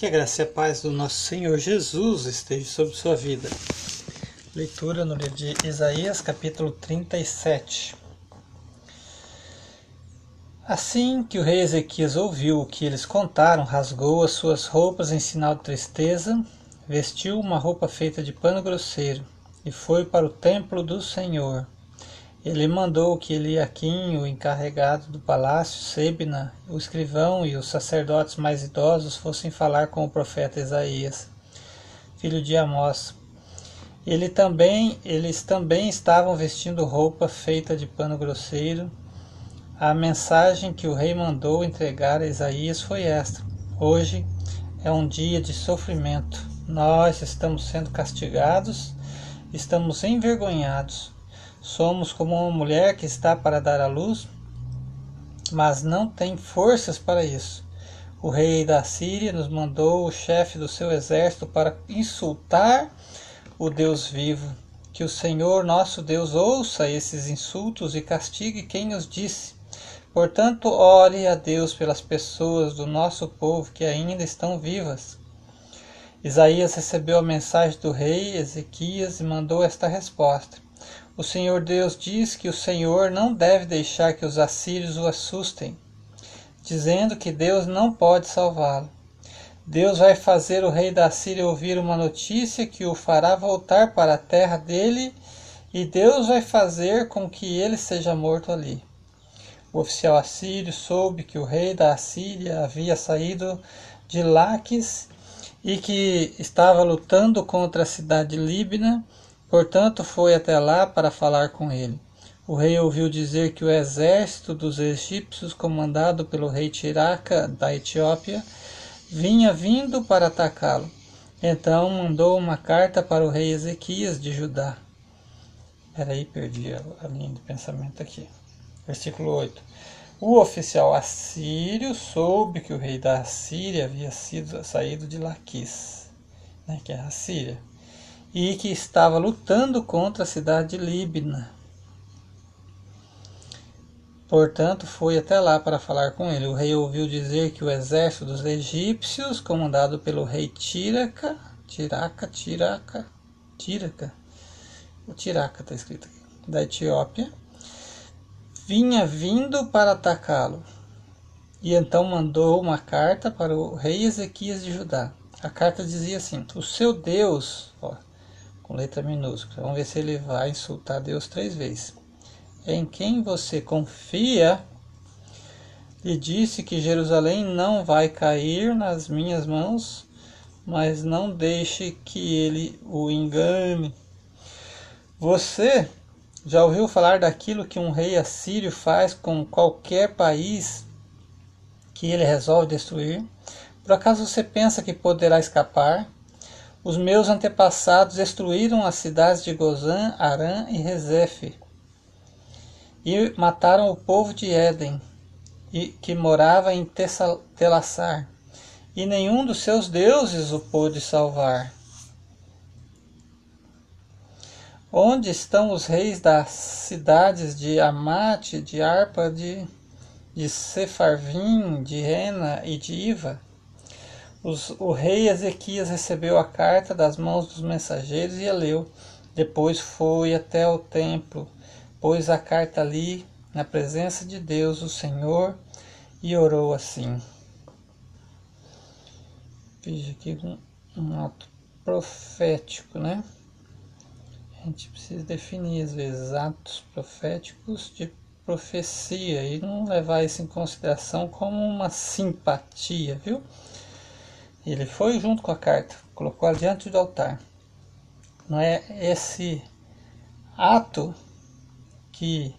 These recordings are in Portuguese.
Que a graça e a paz do nosso Senhor Jesus esteja sobre sua vida. Leitura no livro de Isaías, capítulo 37. Assim que o rei Ezequias ouviu o que eles contaram, rasgou as suas roupas em sinal de tristeza, vestiu uma roupa feita de pano grosseiro e foi para o templo do Senhor ele mandou que Eliaquim, o encarregado do palácio, Sebna, o escrivão e os sacerdotes mais idosos fossem falar com o profeta Isaías, filho de Amós. Ele também, eles também estavam vestindo roupa feita de pano grosseiro. A mensagem que o rei mandou entregar a Isaías foi esta: Hoje é um dia de sofrimento. Nós estamos sendo castigados, estamos envergonhados Somos como uma mulher que está para dar à luz, mas não tem forças para isso. O rei da Síria nos mandou o chefe do seu exército para insultar o Deus vivo. Que o Senhor nosso Deus ouça esses insultos e castigue quem os disse. Portanto, ore a Deus pelas pessoas do nosso povo que ainda estão vivas. Isaías recebeu a mensagem do rei Ezequias e mandou esta resposta: o Senhor Deus diz que o Senhor não deve deixar que os assírios o assustem, dizendo que Deus não pode salvá-lo. Deus vai fazer o rei da Síria ouvir uma notícia que o fará voltar para a terra dele, e Deus vai fazer com que ele seja morto ali. O oficial assírio soube que o rei da Assíria havia saído de Laques e que estava lutando contra a cidade de Líbina Portanto, foi até lá para falar com ele. O rei ouviu dizer que o exército dos egípcios, comandado pelo rei Tiraca da Etiópia, vinha vindo para atacá-lo. Então mandou uma carta para o rei Ezequias de Judá. Peraí, perdi a linha de pensamento aqui. Versículo 8. O oficial assírio soube que o rei da Síria havia sido saído de Laquis, né, que é a Síria e que estava lutando contra a cidade de Líbina. Portanto, foi até lá para falar com ele. O rei ouviu dizer que o exército dos egípcios, comandado pelo rei Tiraca, Tiraca, Tiraca, Tiraca, o Tiraca está escrito aqui, da Etiópia, vinha vindo para atacá-lo. E então mandou uma carta para o rei Ezequias de Judá. A carta dizia assim: O seu Deus, ó, com letra minúscula. Vamos ver se ele vai insultar Deus três vezes. Em quem você confia, lhe disse que Jerusalém não vai cair nas minhas mãos, mas não deixe que ele o engane. Você já ouviu falar daquilo que um rei assírio faz com qualquer país que ele resolve destruir? Por acaso você pensa que poderá escapar? Os meus antepassados destruíram as cidades de Gozã, Arã e Rezefe, e mataram o povo de Éden, que morava em Telassar, e nenhum dos seus deuses o pôde salvar. Onde estão os reis das cidades de Amate, de Arpa, de, de Sefarvim, de Rena e de Iva? Os, o rei Ezequias recebeu a carta das mãos dos mensageiros e a leu. Depois foi até o templo, pôs a carta ali, na presença de Deus, o Senhor, e orou assim. Veja aqui um, um ato profético, né? A gente precisa definir, às vezes, atos proféticos de profecia e não levar isso em consideração como uma simpatia, viu? Ele foi junto com a carta, colocou-a diante do altar. Não é esse ato que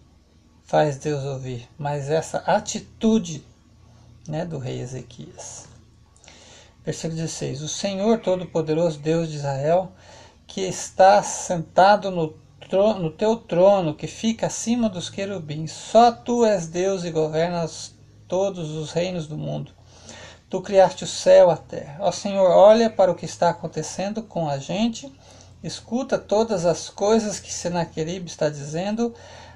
faz Deus ouvir, mas essa atitude né, do rei Ezequias. Versículo 16: O Senhor Todo-Poderoso, Deus de Israel, que está sentado no, trono, no teu trono, que fica acima dos querubins, só tu és Deus e governas todos os reinos do mundo. Tu criaste o céu, a terra. Ó Senhor, olha para o que está acontecendo com a gente, escuta todas as coisas que Senaqueribe está dizendo,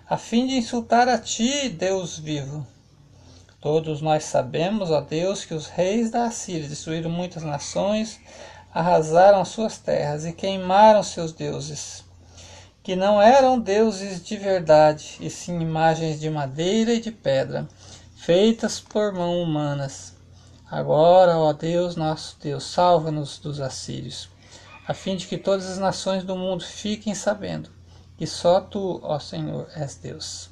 a fim de insultar a ti, Deus vivo. Todos nós sabemos, ó Deus, que os reis da Assíria destruíram muitas nações, arrasaram suas terras e queimaram seus deuses, que não eram deuses de verdade, e sim imagens de madeira e de pedra, feitas por mãos humanas. Agora, ó Deus, nosso Deus, salva-nos dos assírios, a fim de que todas as nações do mundo fiquem sabendo que só tu, ó Senhor, és Deus.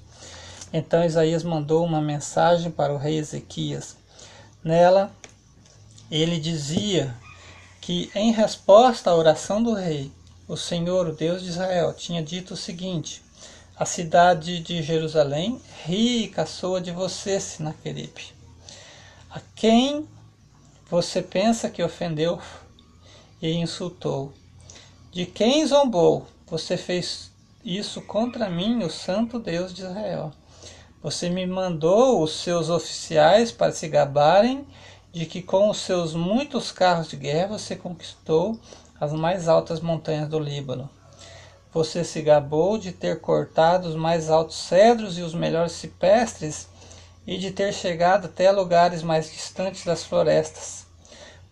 Então Isaías mandou uma mensagem para o rei Ezequias. Nela, ele dizia que, em resposta à oração do rei, o Senhor, o Deus de Israel, tinha dito o seguinte: A cidade de Jerusalém ri e caçoa de você, Sinaqueribe. A quem você pensa que ofendeu e insultou? De quem zombou? Você fez isso contra mim, o Santo Deus de Israel. Você me mandou os seus oficiais para se gabarem de que com os seus muitos carros de guerra você conquistou as mais altas montanhas do Líbano. Você se gabou de ter cortado os mais altos cedros e os melhores cipestres e de ter chegado até lugares mais distantes das florestas.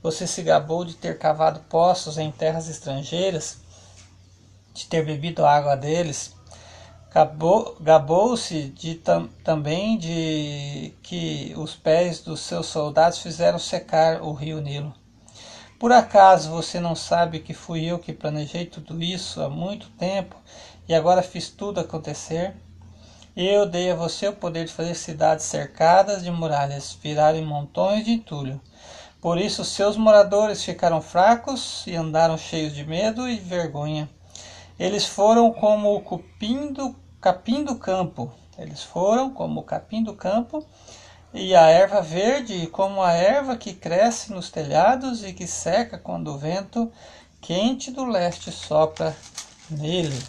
Você se gabou de ter cavado poços em terras estrangeiras, de ter bebido a água deles Gabou-se de, tam, também de que os pés dos seus soldados fizeram secar o rio Nilo. Por acaso você não sabe que fui eu que planejei tudo isso há muito tempo e agora fiz tudo acontecer? Eu dei a você o poder de fazer cidades cercadas de muralhas, virarem montões de entulho. Por isso seus moradores ficaram fracos e andaram cheios de medo e vergonha. Eles foram como o cupim do capim do campo. Eles foram como o capim do campo e a erva verde, como a erva que cresce nos telhados e que seca quando o vento quente do leste sopra nele.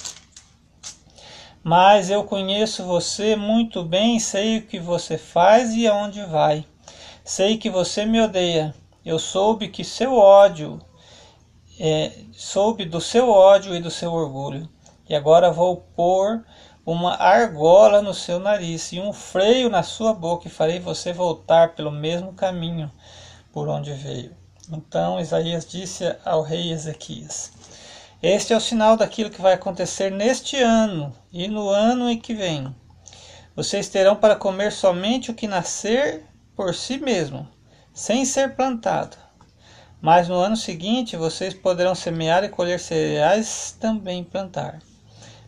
Mas eu conheço você muito bem, sei o que você faz e aonde vai. Sei que você me odeia. Eu soube que seu ódio é, soube do seu ódio e do seu orgulho. E agora vou pôr uma argola no seu nariz e um freio na sua boca, e farei você voltar pelo mesmo caminho por onde veio. Então Isaías disse ao rei Ezequias: Este é o sinal daquilo que vai acontecer neste ano e no ano em que vem. Vocês terão para comer somente o que nascer por si mesmo, sem ser plantado. Mas no ano seguinte vocês poderão semear e colher cereais também plantar.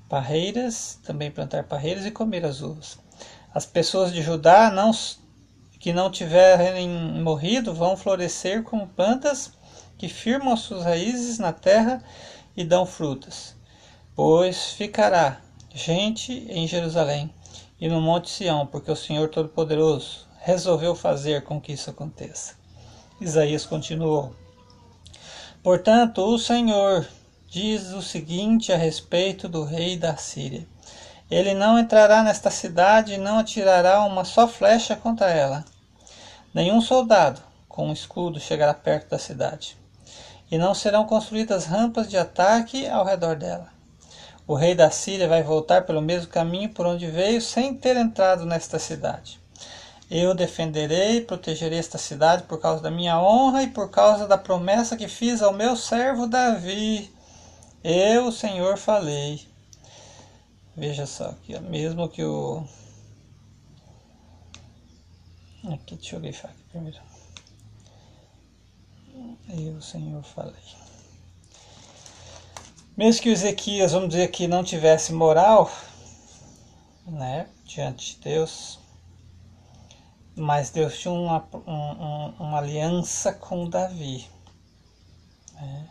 Parreiras, também plantar parreiras e comer as uvas. As pessoas de Judá não, que não tiverem morrido vão florescer como plantas que firmam suas raízes na terra e dão frutas. Pois ficará gente em Jerusalém e no Monte Sião, porque o Senhor Todo-Poderoso resolveu fazer com que isso aconteça. Isaías continuou: Portanto, o Senhor diz o seguinte a respeito do rei da Síria: Ele não entrará nesta cidade e não atirará uma só flecha contra ela. Nenhum soldado com um escudo chegará perto da cidade. E não serão construídas rampas de ataque ao redor dela. O rei da Síria vai voltar pelo mesmo caminho por onde veio, sem ter entrado nesta cidade. Eu defenderei e protegerei esta cidade por causa da minha honra e por causa da promessa que fiz ao meu servo Davi. Eu, Senhor, falei. Veja só aqui, mesmo que o. Aqui, deixa eu grifar aqui primeiro. Eu, Senhor, falei. Mesmo que o Ezequias, vamos dizer que não tivesse moral, né, diante de Deus, mas Deus tinha uma, um, uma aliança com Davi, né,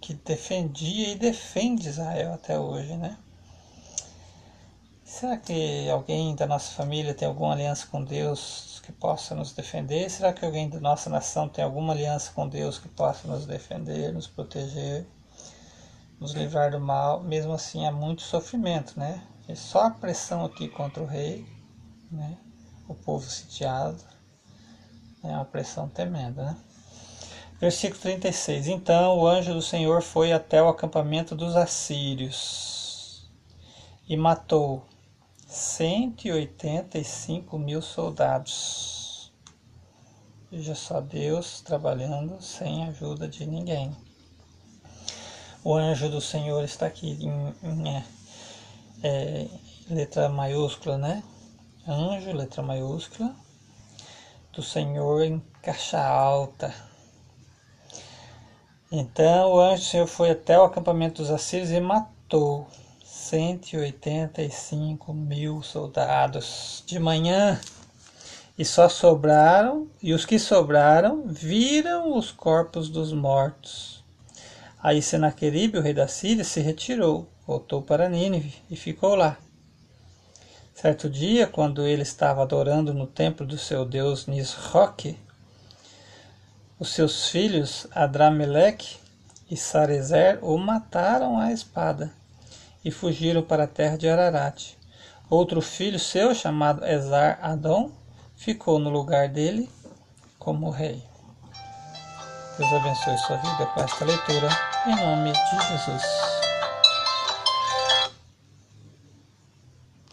que defendia e defende Israel até hoje, né? Será que alguém da nossa família tem alguma aliança com Deus que possa nos defender? Será que alguém da nossa nação tem alguma aliança com Deus que possa nos defender, nos proteger, nos livrar do mal? Mesmo assim, há muito sofrimento, né? E só a pressão aqui contra o rei, né? o povo sitiado. É uma pressão tremenda, né? Versículo 36. Então o anjo do Senhor foi até o acampamento dos assírios e matou 185 mil soldados. Veja só Deus trabalhando sem ajuda de ninguém. O anjo do Senhor está aqui em, em é, é, letra maiúscula, né? Anjo, letra maiúscula, do Senhor em caixa alta. Então o anjo do Senhor foi até o acampamento dos assírios e matou 185 mil soldados. De manhã, e só sobraram, e os que sobraram viram os corpos dos mortos. Aí Senaqueribe, o rei da Síria, se retirou, voltou para Nínive e ficou lá. Certo dia, quando ele estava adorando no templo do seu deus Nisroque, os seus filhos Adrameleque e Sarezer o mataram à espada e fugiram para a terra de Ararat. Outro filho seu, chamado Esar Adon, ficou no lugar dele como rei. Deus abençoe sua vida com esta leitura, em nome de Jesus.